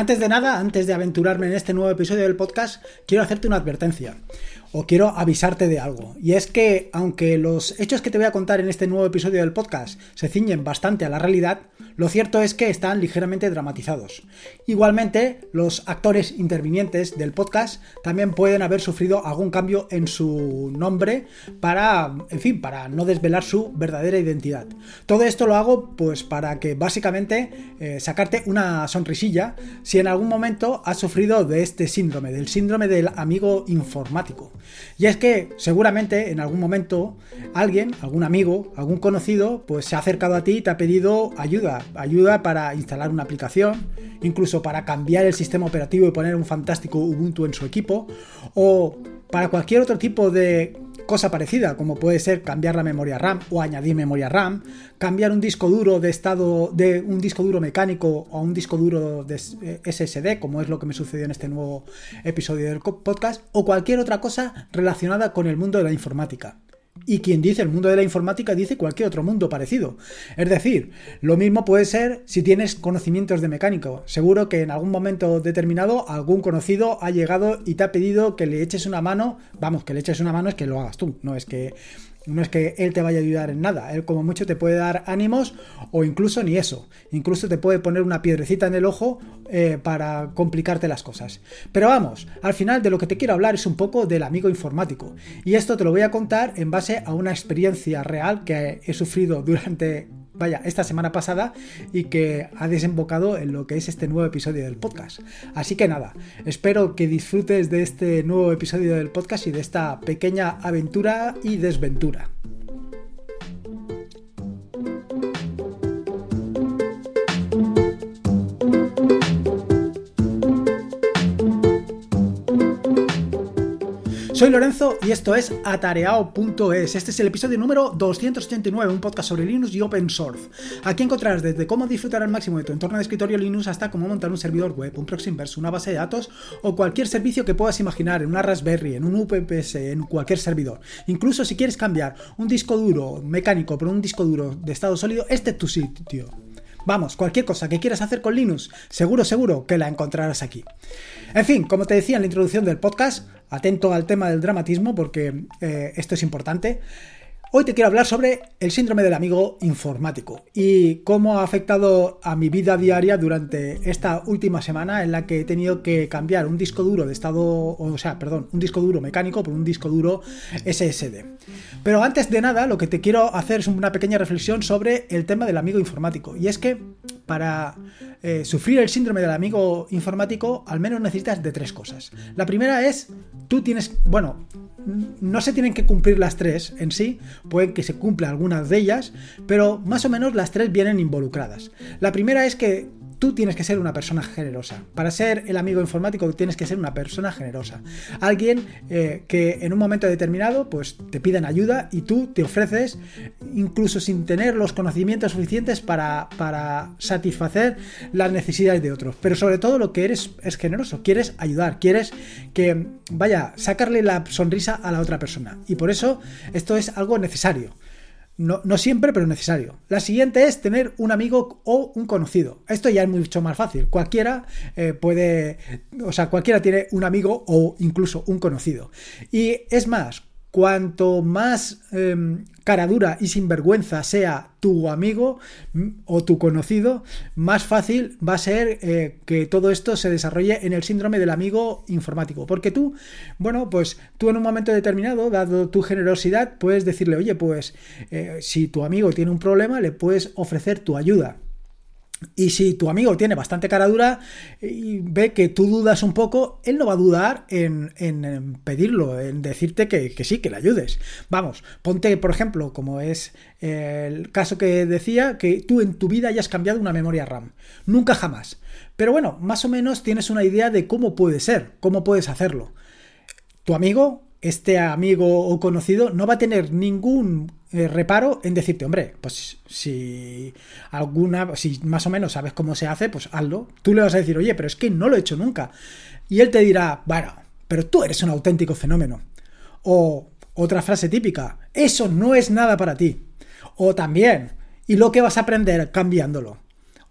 Antes de nada, antes de aventurarme en este nuevo episodio del podcast, quiero hacerte una advertencia o quiero avisarte de algo. Y es que, aunque los hechos que te voy a contar en este nuevo episodio del podcast se ciñen bastante a la realidad, lo cierto es que están ligeramente dramatizados. Igualmente, los actores intervinientes del podcast también pueden haber sufrido algún cambio en su nombre para, en fin, para no desvelar su verdadera identidad. Todo esto lo hago pues para que básicamente eh, sacarte una sonrisilla si en algún momento has sufrido de este síndrome, del síndrome del amigo informático. Y es que seguramente en algún momento alguien, algún amigo, algún conocido, pues se ha acercado a ti y te ha pedido ayuda, ayuda para instalar una aplicación, incluso para cambiar el sistema operativo y poner un fantástico Ubuntu en su equipo, o para cualquier otro tipo de cosa parecida, como puede ser cambiar la memoria RAM o añadir memoria RAM, cambiar un disco duro de estado de un disco duro mecánico a un disco duro de SSD, como es lo que me sucedió en este nuevo episodio del podcast, o cualquier otra cosa relacionada con el mundo de la informática. Y quien dice el mundo de la informática dice cualquier otro mundo parecido. Es decir, lo mismo puede ser si tienes conocimientos de mecánico. Seguro que en algún momento determinado algún conocido ha llegado y te ha pedido que le eches una mano. Vamos, que le eches una mano es que lo hagas tú, no es que no es que él te vaya a ayudar en nada, él como mucho te puede dar ánimos o incluso ni eso, incluso te puede poner una piedrecita en el ojo eh, para complicarte las cosas. Pero vamos, al final de lo que te quiero hablar es un poco del amigo informático y esto te lo voy a contar en base a una experiencia real que he sufrido durante vaya, esta semana pasada y que ha desembocado en lo que es este nuevo episodio del podcast. Así que nada, espero que disfrutes de este nuevo episodio del podcast y de esta pequeña aventura y desventura. Soy Lorenzo y esto es atareao.es. Este es el episodio número 289, un podcast sobre Linux y Open Source. Aquí encontrarás desde cómo disfrutar al máximo de tu entorno de escritorio Linux hasta cómo montar un servidor web, un proxy inverso, una base de datos o cualquier servicio que puedas imaginar en una Raspberry, en un UPS, en cualquier servidor. Incluso si quieres cambiar un disco duro mecánico por un disco duro de estado sólido, este es tu sitio. Vamos, cualquier cosa que quieras hacer con Linux, seguro, seguro que la encontrarás aquí. En fin, como te decía en la introducción del podcast, atento al tema del dramatismo porque eh, esto es importante. Hoy te quiero hablar sobre el síndrome del amigo informático y cómo ha afectado a mi vida diaria durante esta última semana en la que he tenido que cambiar un disco duro de estado, o sea, perdón, un disco duro mecánico por un disco duro SSD. Pero antes de nada, lo que te quiero hacer es una pequeña reflexión sobre el tema del amigo informático. Y es que para eh, sufrir el síndrome del amigo informático, al menos necesitas de tres cosas. La primera es, tú tienes, bueno, no se tienen que cumplir las tres en sí, puede que se cumpla de ellas, pero más o menos las tres vienen involucradas. La primera es que tú tienes que ser una persona generosa. Para ser el amigo informático tienes que ser una persona generosa. Alguien eh, que en un momento determinado pues te piden ayuda y tú te ofreces incluso sin tener los conocimientos suficientes para, para satisfacer las necesidades de otros. Pero sobre todo lo que eres es generoso. Quieres ayudar, quieres que vaya, sacarle la sonrisa a la otra persona. Y por eso esto es algo necesario. No, siempre, pero necesario. La siguiente es tener un amigo o un conocido. Esto ya es mucho más fácil. Cualquiera eh, puede, o sea, cualquiera tiene un amigo o incluso un conocido. Y es más, cuanto más em, cara dura y sinvergüenza sea tu amigo mm, o tu conocido, más fácil va a ser eh, que todo esto se desarrolle en el síndrome del amigo informático. Porque tú, bueno, pues tú en un momento determinado, dado tu generosidad, puedes decirle, oye, pues eh, si tu amigo tiene un problema, le puedes ofrecer tu ayuda. Y si tu amigo tiene bastante cara dura y ve que tú dudas un poco, él no va a dudar en, pedirlo, en decirte que, sí, que le ayudes. Vamos, ponte, por ejemplo, como es el caso que decía, que tú en tu vida hayas cambiado una memoria RAM. Nunca jamás. Pero bueno, más o menos tienes una idea de cómo puede ser, cómo puedes hacerlo. Tu amigo este amigo o conocido no va a tener ningún eh, reparo en decirte, hombre, pues si alguna, si más o menos sabes cómo se hace, pues hazlo. Tú le vas a decir, oye, pero es que no lo he hecho nunca. Y él te dirá, bueno, pero tú eres un auténtico fenómeno. O otra frase típica, eso no es nada para ti. O también, ¿y lo que vas a aprender cambiándolo?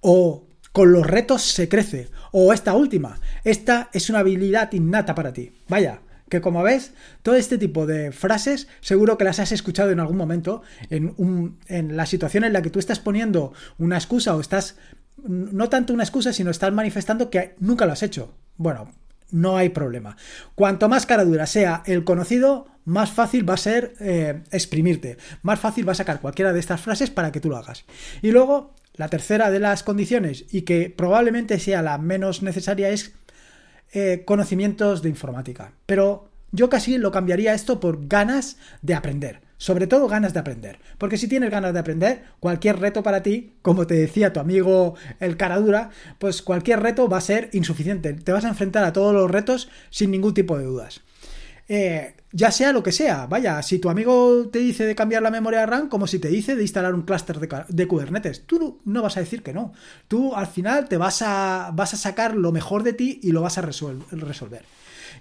O con los retos se crece. O esta última, esta es una habilidad innata para ti. Vaya, que como ves, todo este tipo de frases seguro que las has escuchado en algún momento, en, en la situación en la que tú estás poniendo una excusa o estás, no tanto una excusa, sino estás manifestando que nunca lo has hecho. Bueno, no hay problema. Cuanto más cara dura sea el conocido, más fácil va a ser eh, exprimirte, más fácil va a sacar cualquiera de estas frases para que tú lo hagas. Y luego, la tercera de las condiciones, y que probablemente sea la menos necesaria, es eh, conocimientos de informática. Pero yo casi lo cambiaría esto por ganas de aprender. Sobre todo ganas de aprender. Porque si tienes ganas de aprender, cualquier reto para ti, como te decía tu amigo el caradura, pues cualquier reto va a ser insuficiente. Te vas a enfrentar a todos los retos sin ningún tipo de dudas. Eh, ya sea lo que sea, vaya, si tu amigo te dice de cambiar la memoria RAM, como si te dice de instalar un clúster de, Kubernetes, tú no vas a decir que no. Tú al final te vas a, vas a sacar lo mejor de ti y lo vas a resolver.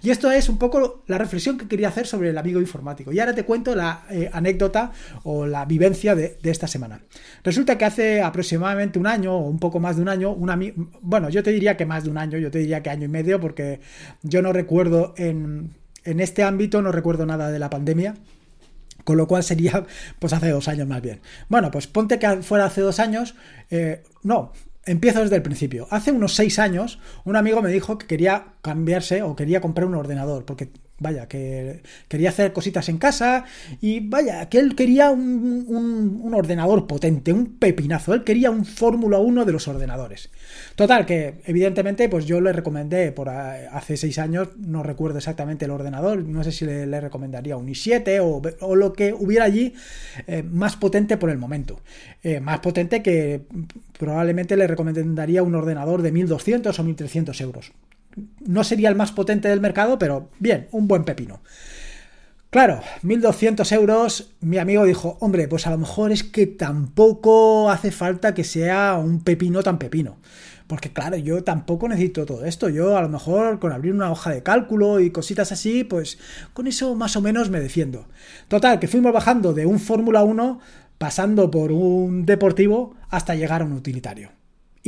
Y esto es un poco la reflexión que quería hacer sobre el amigo informático. Y ahora te cuento la eh, anécdota o la vivencia de, esta semana. Resulta que hace aproximadamente un año o un poco más de un año, un amigo, bueno, yo te diría que más de un año, yo te diría que año y medio, porque yo no recuerdo en, en este ámbito, no recuerdo nada de la pandemia. Con lo cual sería, pues hace dos años más bien. Bueno, pues ponte que fuera hace dos años. Eh, no, Empiezo desde el principio. Hace unos seis años, un amigo me dijo que quería cambiarse o quería comprar un ordenador, porque vaya, que quería hacer cositas en casa y vaya, que él quería un, ordenador potente, un pepinazo, él quería un Fórmula 1 de los ordenadores. Total, que evidentemente pues yo le recomendé por hace seis años, no recuerdo exactamente el ordenador, no sé si le, recomendaría un i7 o, lo que hubiera allí eh, más potente por el momento. Eh, más potente que probablemente le recomendaría un ordenador de 1200 o 1300 euros no sería el más potente del mercado, pero bien, un buen pepino. Claro, 1.200 euros, mi amigo dijo, hombre, pues a lo mejor es que tampoco hace falta que sea un pepino tan pepino. Porque claro, yo tampoco necesito todo esto. Yo a lo mejor con abrir una hoja de cálculo y cositas así, pues con eso más o menos me defiendo. Total, que fuimos bajando de un Fórmula 1, pasando por un deportivo, hasta llegar a un utilitario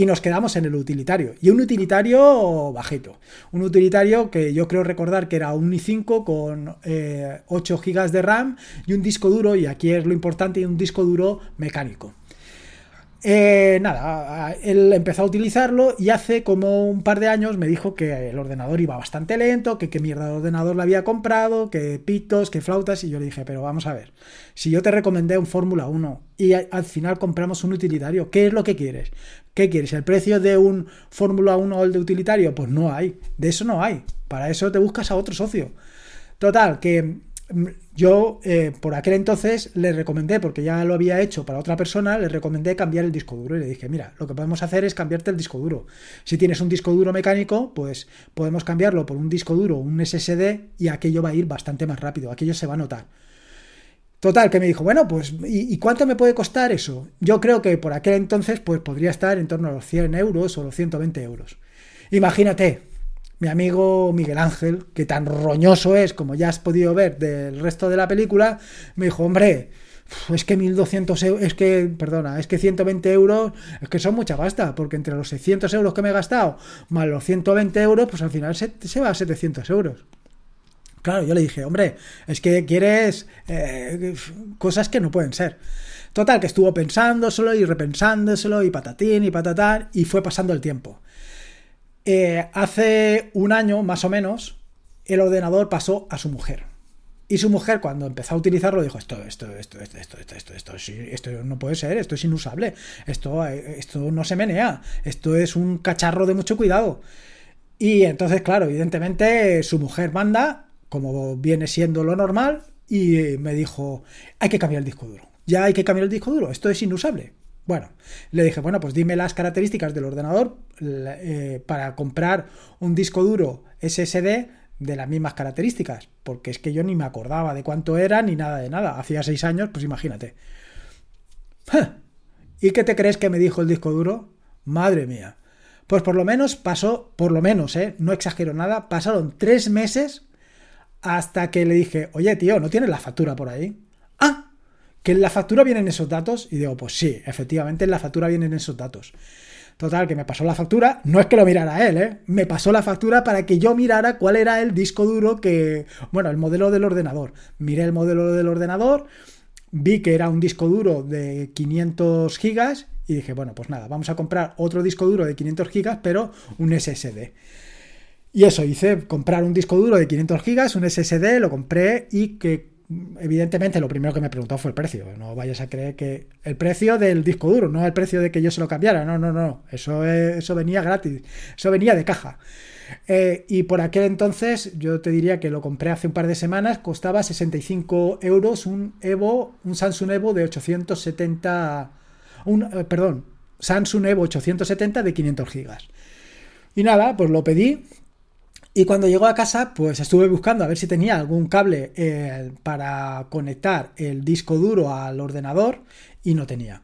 y nos quedamos en el utilitario. Y un utilitario bajito. Un utilitario que yo creo recordar que era un i5 con 8 eh, GB de RAM y un disco duro, y aquí es lo importante, un disco duro mecánico. Eh, nada, él empezó a utilizarlo y hace como un par de años me dijo que el ordenador iba bastante lento, que qué mierda de ordenador le había comprado, que pitos, que flautas, y yo le dije, pero vamos a ver, si yo te recomendé un Fórmula 1 y al final compramos un utilitario, ¿qué es lo que quieres? ¿Qué quieres? ¿El precio de un Fórmula 1 o el de utilitario? Pues no hay, de eso no hay, para eso te buscas a otro socio. Total, que yo eh, por aquel entonces le recomendé, porque ya lo había hecho para otra persona, le recomendé cambiar el disco duro y le dije, mira, lo que podemos hacer es cambiarte el disco duro. Si tienes un disco duro mecánico, pues podemos cambiarlo por un disco duro, un SSD y aquello va a ir bastante más rápido, aquello se va a notar. Total, que me dijo, bueno, pues, ¿y, cuánto me puede costar eso? Yo creo que por aquel entonces, pues podría estar en torno a los 100 euros o los 120 euros. Imagínate, mi amigo Miguel Ángel, que tan roñoso es, como ya has podido ver del resto de la película, me dijo, hombre, es que 1200 euros, es que, perdona, es que 120 euros, es que son mucha pasta, porque entre los 600 euros que me he gastado más los 120 euros, pues al final se, va a 700 euros. Claro, yo le dije, hombre, es que quieres eh, cosas que no pueden ser. Total, que estuvo pensándoselo y repensándoselo y patatín y patatán y fue pasando el tiempo. Eh, hace un año, más o menos, el ordenador pasó a su mujer. Y su mujer, cuando empezó a utilizarlo, dijo: Esto, esto, esto, esto, esto, esto, esto, esto, esto no puede ser, esto es inusable, esto, eh, esto no se menea, esto es un cacharro de mucho cuidado. Y entonces, claro, evidentemente, su mujer manda, como viene siendo lo normal, y me dijo: Hay que cambiar el disco duro. Ya hay que cambiar el disco duro, esto es inusable. Bueno, le dije, bueno, pues dime las características del ordenador eh, para comprar un disco duro SSD de las mismas características, porque es que yo ni me acordaba de cuánto era ni nada de nada. Hacía seis años, pues imagínate. ¿Y qué te crees que me dijo el disco duro? Madre mía. Pues por lo menos pasó, por lo menos, ¿eh? no exagero nada, pasaron tres meses hasta que le dije, oye tío, ¿no tienes la factura por ahí? ¿Que en la factura vienen esos datos? Y digo, pues sí, efectivamente en la factura vienen esos datos. Total, que me pasó la factura. No es que lo mirara él, ¿eh? Me pasó la factura para que yo mirara cuál era el disco duro que. Bueno, el modelo del ordenador. Miré el modelo del ordenador, vi que era un disco duro de 500 gigas y dije, bueno, pues nada, vamos a comprar otro disco duro de 500 gigas, pero un SSD. Y eso hice, comprar un disco duro de 500 gigas, un SSD, lo compré y que evidentemente lo primero que me preguntó fue el precio. No vayas a creer que el precio del disco duro, no el precio de que yo se lo cambiara. No, no, no. Eso, eso venía gratis. Eso venía de caja. Eh, y por aquel entonces, yo te diría que lo compré hace un par de semanas, costaba 65 euros un Evo, un Samsung Evo de 870. Un, eh, perdón, Samsung Evo 870 de 500 gigas. Y nada, pues lo pedí, y cuando llegó a casa, pues estuve buscando a ver si tenía algún cable eh, para conectar el disco duro al ordenador y no tenía.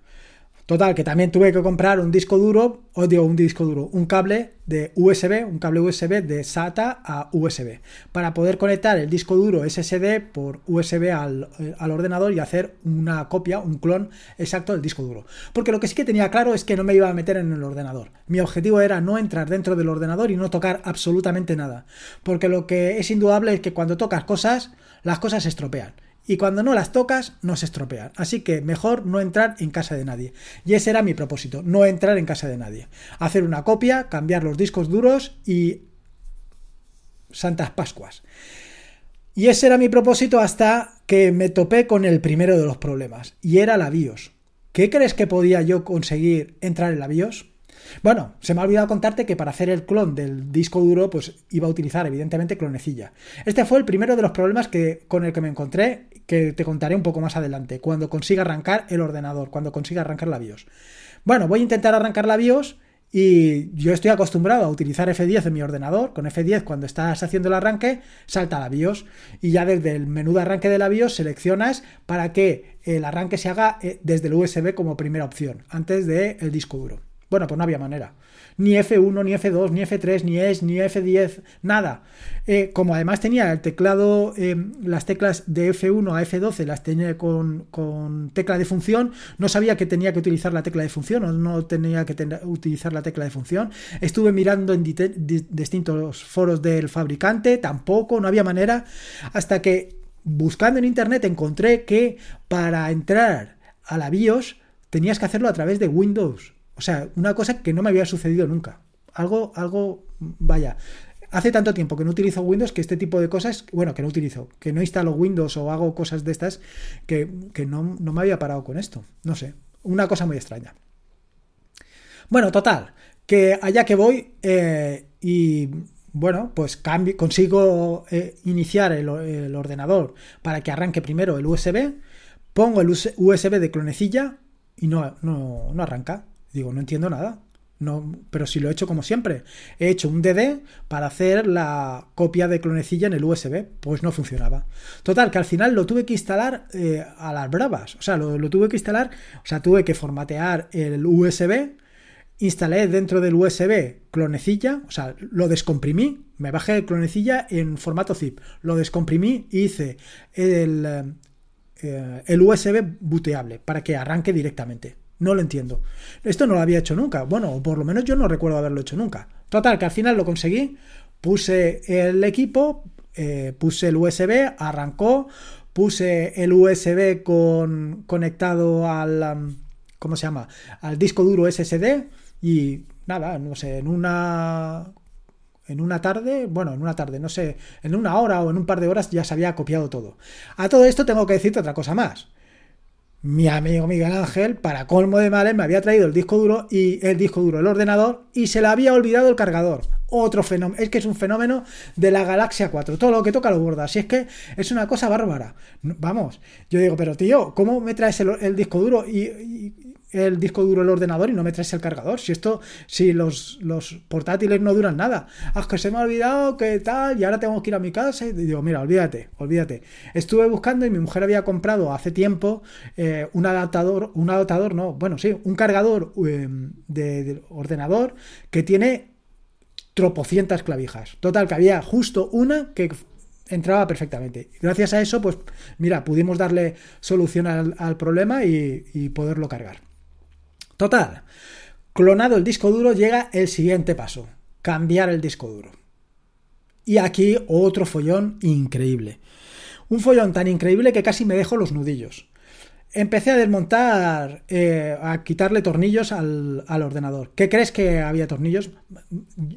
Total, que también tuve que comprar un disco duro, o digo un disco duro, un cable de USB, un cable USB de SATA a USB, para poder conectar el disco duro SSD por USB al, al, ordenador y hacer una copia, un clon exacto del disco duro. Porque lo que sí que tenía claro es que no me iba a meter en el ordenador. Mi objetivo era no entrar dentro del ordenador y no tocar absolutamente nada. Porque lo que es indudable es que cuando tocas cosas, las cosas se estropean y cuando no las tocas no se estropean. Así que mejor no entrar en casa de nadie. Y ese era mi propósito, no entrar en casa de nadie. Hacer una copia, cambiar los discos duros y Santas Pascuas. Y ese era mi propósito hasta que me topé con el primero de los problemas, y era la BIOS. ¿Qué crees que podía yo conseguir entrar en la BIOS? Bueno, se me ha olvidado contarte que para hacer el clon del disco duro, pues iba a utilizar evidentemente clonecilla. Este fue el primero de los problemas que, con el que me encontré, que te contaré un poco más adelante, cuando consiga arrancar el ordenador, cuando consiga arrancar la BIOS. Bueno, voy a intentar arrancar la BIOS y yo estoy acostumbrado a utilizar F10 en mi ordenador. Con F10, cuando estás haciendo el arranque, salta la BIOS. Y ya desde el menú de arranque de la BIOS seleccionas para que el arranque se haga eh, desde el USB como primera opción, antes del disco duro. Bueno, pues no había manera. Ni F1, ni F2, ni F3, ni ES, ni F10, nada. Eh, como además tenía el teclado, eh, las teclas de F1 a F12 las tenía con, tecla de función, no sabía que tenía que utilizar la tecla de función o no tenía que utilizar la tecla de función. Estuve mirando en distintos foros del fabricante, tampoco, no había manera, hasta que buscando en internet encontré que para entrar a la BIOS tenías que hacerlo a través de Windows. O sea, una cosa que no me había sucedido nunca. Algo, algo, vaya. Hace tanto tiempo que no utilizo Windows que este tipo de cosas, bueno, que no utilizo, que no instalo Windows o hago cosas de estas, que, no, me había parado con esto. No sé, una cosa muy extraña. Bueno, total, que allá que voy eh, y bueno, pues cambio, consigo eh, iniciar el, el, ordenador para que arranque primero el USB, pongo el USB de clonecilla y no, no, no arranca. Digo, no entiendo nada. No, pero si lo he hecho como siempre. He hecho un DD para hacer la copia de clonecilla en el USB. Pues no funcionaba. Total, que al final lo tuve que instalar eh, a las bravas. O sea, lo, tuve que instalar. O sea, tuve que formatear el USB. Instalé dentro del USB clonecilla. O sea, lo descomprimí. Me bajé el clonecilla en formato zip. Lo descomprimí y hice el, eh, el USB booteable para que arranque directamente. No lo entiendo. Esto no lo había hecho nunca. Bueno, por lo menos yo no recuerdo haberlo hecho nunca. Total, que al final lo conseguí. Puse el equipo, eh, puse el USB, arrancó, puse el USB con, conectado al... ¿Cómo se llama? Al disco duro SSD y nada, no sé, en una en una tarde, bueno, en una tarde, no sé, en una hora o en un par de horas ya se había copiado todo. A todo esto tengo que decirte otra cosa más mi amigo Miguel Ángel, para colmo de males, me había traído el disco duro y el disco duro, el ordenador, y se le había olvidado el cargador. Otro fenómeno, es que es un fenómeno de la galaxia 4. Todo lo que toca lo borda. Así es que es una cosa bárbara. Vamos, yo digo, pero tío, ¿cómo me traes el, disco duro y, el disco duro el ordenador y no me traes el cargador. Si esto, si los, los portátiles no duran nada. Ah, que se me ha olvidado que tal, y ahora tengo que ir a mi casa. Y digo, mira, olvídate, olvídate. Estuve buscando y mi mujer había comprado hace tiempo eh, un adaptador, un adaptador, no, bueno, sí, un cargador em, de, ordenador que tiene tropocientas clavijas. Total, que había justo una que entraba perfectamente. Gracias a eso, pues mira, pudimos darle solución al, problema y, poderlo cargar. Total. clonado el disco duro, llega el siguiente paso, cambiar el disco duro. Y aquí otro follón increíble. Un follón tan increíble que casi me dejo los nudillos. Empecé a desmontar, eh, a quitarle tornillos al, ordenador. ¿Qué crees que había tornillos?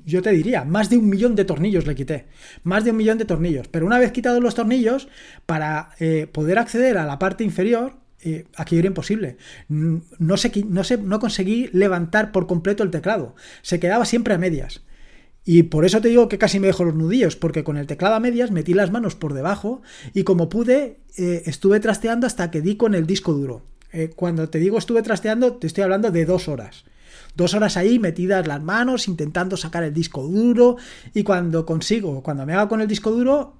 Yo te diría, más de un millón de tornillos le quité. Más de un millón de tornillos. Pero una vez quitados los tornillos, para eh, poder acceder a la parte inferior, eh, aquí era imposible. No, sé, no, no conseguí levantar por completo el teclado. Se quedaba siempre a medias. Y por eso te digo que casi me dejo los nudillos, porque con el teclado a medias metí las manos por debajo y como pude eh, estuve trasteando hasta que di con el disco duro. Eh, cuando te digo estuve trasteando, te estoy hablando de dos horas. Dos horas ahí metidas las manos, intentando sacar el disco duro y cuando consigo, cuando me hago con el disco duro,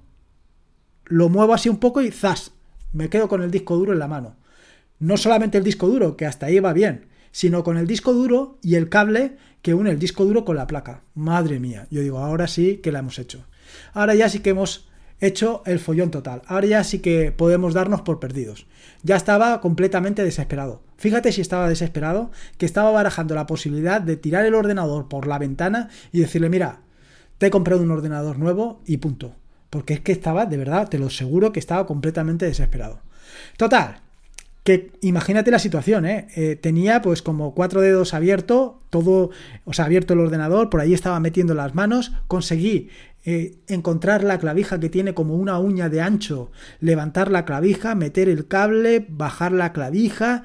lo muevo así un poco y ¡zas! Me quedo con el disco duro en la mano. No solamente el disco duro, que hasta ahí va bien, sino con el disco duro y el cable que une el disco duro con la placa. Madre mía, yo digo, ahora sí que la hemos hecho. Ahora ya sí que hemos hecho el follón total. Ahora ya sí que podemos darnos por perdidos. Ya estaba completamente desesperado. Fíjate si estaba desesperado, que estaba barajando la posibilidad de tirar el ordenador por la ventana y decirle, mira, te he comprado un ordenador nuevo y punto. Porque es que estaba, de verdad, te lo aseguro que estaba completamente desesperado. Total, que imagínate la situación, ¿eh? ¿eh? Tenía pues como cuatro dedos abierto, todo, o sea, abierto el ordenador, por ahí estaba metiendo las manos, conseguí eh, encontrar la clavija que tiene como una uña de ancho, levantar la clavija, meter el cable, bajar la clavija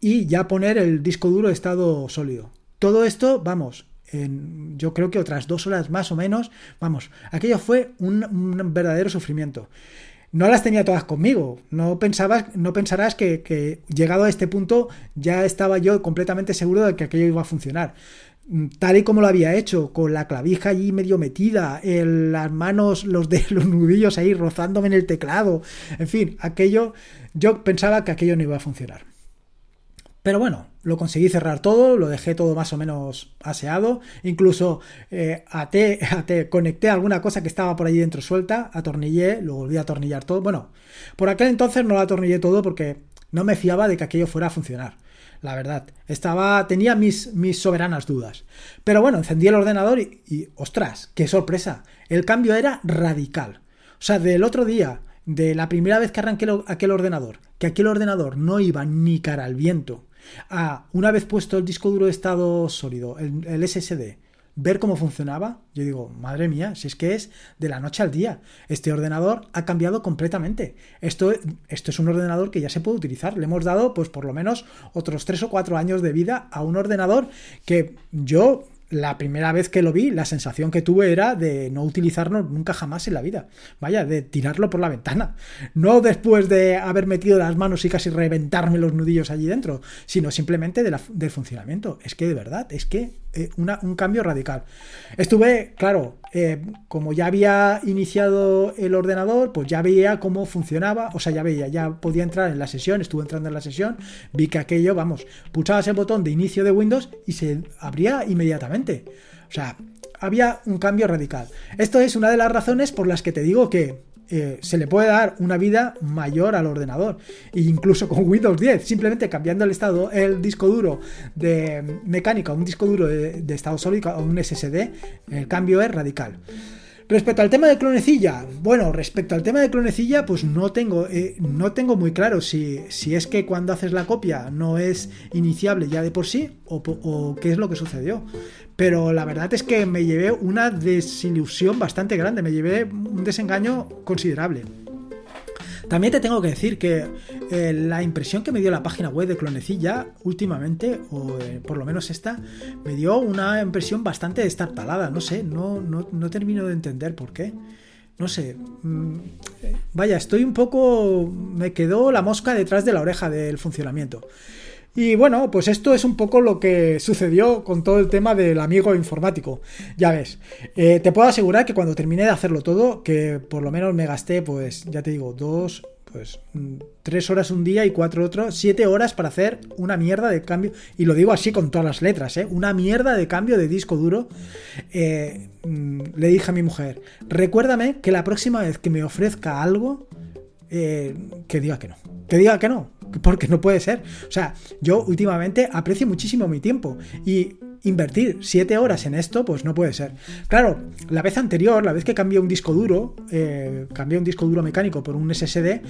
y ya poner el disco duro de estado sólido. Todo esto, vamos, en, yo creo que otras dos horas más o menos, vamos, aquello fue un, un verdadero sufrimiento no las tenía todas conmigo. No pensabas, no pensarás que, llegado a este punto ya estaba yo completamente seguro de que aquello iba a funcionar. Mm, tal y como lo había hecho, con la clavija allí medio metida, las manos, los de los nudillos ahí rozándome en el teclado. En fin, aquello, yo pensaba que aquello no iba a funcionar. Pero bueno, lo conseguí cerrar todo, lo dejé todo más o menos aseado, incluso eh, até, conecté alguna cosa que estaba por allí dentro suelta, atornillé, lo volví a atornillar todo. Bueno, por aquel entonces no lo atornillé todo porque no me fiaba de que aquello fuera a funcionar. La verdad, estaba, tenía mis, mis soberanas dudas. Pero bueno, encendí el ordenador y, ostras, qué sorpresa. El cambio era radical. O sea, del otro día, de la primera vez que arranqué aquel ordenador, que aquel ordenador no iba ni cara al viento, Ah, una vez puesto el disco duro de estado sólido, el, SSD, ver cómo funcionaba, yo digo, madre mía, si es que es de la noche al día. Este ordenador ha cambiado completamente. Esto, esto es un ordenador que ya se puede utilizar. Le hemos dado, pues por lo menos, otros tres o cuatro años de vida a un ordenador que yo la primera vez que lo vi, la sensación que tuve era de no utilizarlo nunca jamás en la vida. Vaya, de tirarlo por la ventana. No después de haber metido las manos y casi reventarme los nudillos allí dentro, sino simplemente de del funcionamiento. Es que de verdad, es que eh, un cambio radical. Estuve, claro, eh, como ya había iniciado el ordenador, pues ya veía cómo funcionaba, o sea, ya veía, ya podía entrar en la sesión, estuve entrando en la sesión, vi que aquello, vamos, pulsabas el botón de inicio de Windows y se abría inmediatamente. O sea, había un cambio radical. Esto es una de las razones por las que te digo que eh, se le puede dar una vida mayor al ordenador. E incluso con Windows 10, simplemente cambiando el estado, el disco duro de mecánica, un disco duro de, de estado sólido a un SSD, el cambio es radical. Respecto al tema de clonecilla, bueno, respecto al tema de clonecilla, pues no tengo, eh, no tengo muy claro si, si, es que cuando haces la copia no es iniciable ya de por sí o, qué es lo que sucedió. Pero la verdad es que me llevé una desilusión bastante grande, me llevé un desengaño considerable. También te tengo que decir que eh, la impresión que me dio la página web de Clonecilla últimamente, o eh, por lo menos esta, me dio una impresión bastante destartalada. No sé, no, no, no termino de entender por qué. No sé. Mm, vaya, estoy un poco. Me quedó la mosca detrás de la oreja del funcionamiento. Y bueno, pues esto es un poco lo que sucedió con todo el tema del amigo informático. Ya ves, eh, te puedo asegurar que cuando terminé de hacerlo todo, que por lo menos me gasté, pues ya te digo, dos, pues mm, tres horas un día y cuatro otros, siete horas para hacer una mierda de cambio, y lo digo así con todas las letras, ¿eh? una mierda de cambio de disco duro. Eh, mm, le dije a mi mujer, recuérdame que la próxima vez que me ofrezca algo, eh, que diga que no, que diga que no, porque no puede ser. O sea, yo últimamente aprecio muchísimo mi tiempo y invertir 7 horas en esto, pues no puede ser. Claro, la vez anterior, la vez que cambié un disco duro, eh, cambié un disco duro mecánico por un SSD,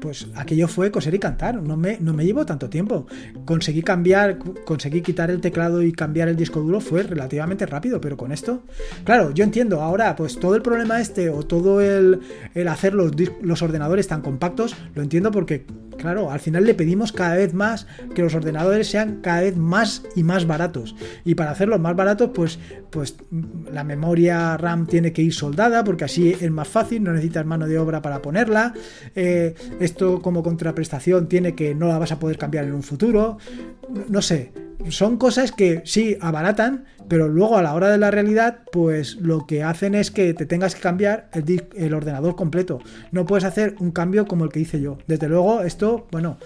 pues aquello fue coser y cantar, no me, no me llevó tanto tiempo. Conseguí cambiar, conseguí quitar el teclado y cambiar el disco duro fue relativamente rápido, pero con esto, claro, yo entiendo, ahora pues todo el problema este o todo el, el hacer los, los ordenadores tan compactos, lo entiendo porque, claro, al final le pedimos cada vez más que los ordenadores sean cada vez más y más baratos. Y para hacerlos más baratos, pues, pues la memoria RAM tiene que ir soldada, porque así es más fácil, no necesitas mano de obra para ponerla. Eh, esto como contraprestación tiene que no la vas a poder cambiar en un futuro. No sé, son cosas que sí abaratan, pero luego a la hora de la realidad, pues lo que hacen es que te tengas que cambiar el, ordenador completo. No puedes hacer un cambio como el que hice yo. Desde luego, esto, bueno,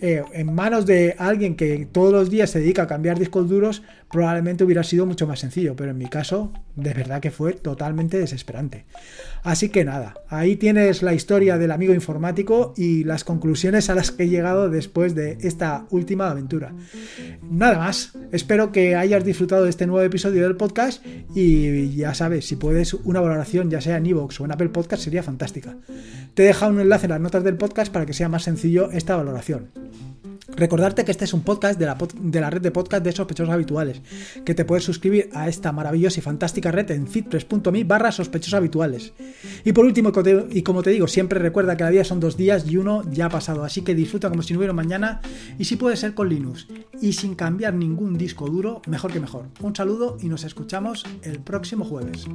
eh, en manos de alguien que todos los días se dedica a cambiar discos duros, probablemente hubiera sido mucho más sencillo, pero en mi caso, de verdad que fue totalmente desesperante. Así que nada, ahí tienes la historia del amigo informático y las conclusiones a las que he llegado después de esta última aventura. Nada más, espero que hayas disfrutado de este nuevo episodio del podcast y ya sabes, si puedes una valoración ya sea en iVoox o en Apple Podcast sería fantástica. Te he dejado un enlace en las notas del podcast para que sea más sencillo esta valoración. Recordarte que este es un podcast de la, de la, red de podcast de sospechosos habituales, que te puedes suscribir a esta maravillosa y fantástica red en fitpress.me barra sospechosos habituales. Y por último, y como te digo, siempre recuerda que la vida son dos días y uno ya ha pasado, así que disfruta como si no hubiera mañana y si puede ser con Linux y sin cambiar ningún disco duro, mejor que mejor. Un saludo y nos escuchamos el próximo jueves.